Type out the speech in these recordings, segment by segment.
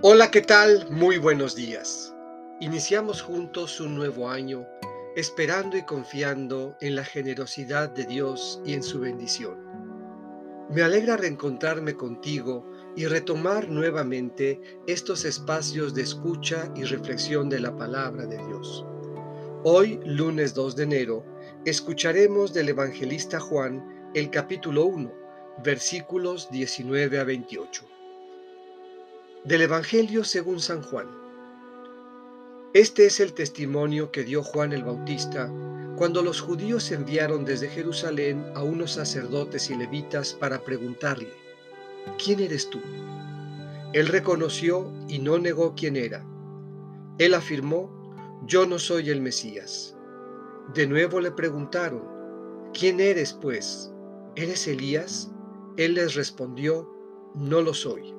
Hola, ¿qué tal? Muy buenos días. Iniciamos juntos un nuevo año, esperando y confiando en la generosidad de Dios y en su bendición. Me alegra reencontrarme contigo y retomar nuevamente estos espacios de escucha y reflexión de la palabra de Dios. Hoy, lunes 2 de enero, escucharemos del evangelista Juan el capítulo 1, versículos 19 a 28. Del Evangelio según San Juan. Este es el testimonio que dio Juan el Bautista cuando los judíos enviaron desde Jerusalén a unos sacerdotes y levitas para preguntarle, ¿quién eres tú? Él reconoció y no negó quién era. Él afirmó, yo no soy el Mesías. De nuevo le preguntaron, ¿quién eres pues? ¿Eres Elías? Él les respondió, no lo soy.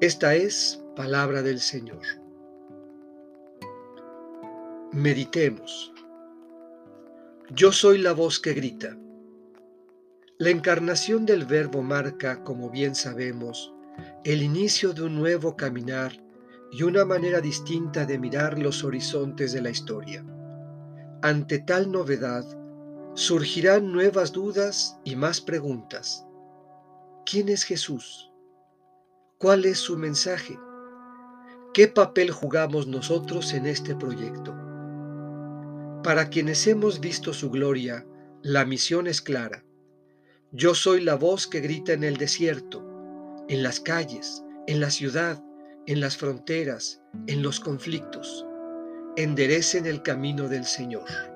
Esta es palabra del Señor. Meditemos. Yo soy la voz que grita. La encarnación del Verbo marca, como bien sabemos, el inicio de un nuevo caminar y una manera distinta de mirar los horizontes de la historia. Ante tal novedad, surgirán nuevas dudas y más preguntas. ¿Quién es Jesús? ¿Cuál es su mensaje? ¿Qué papel jugamos nosotros en este proyecto? Para quienes hemos visto su gloria, la misión es clara. Yo soy la voz que grita en el desierto, en las calles, en la ciudad, en las fronteras, en los conflictos. Enderecen el camino del Señor.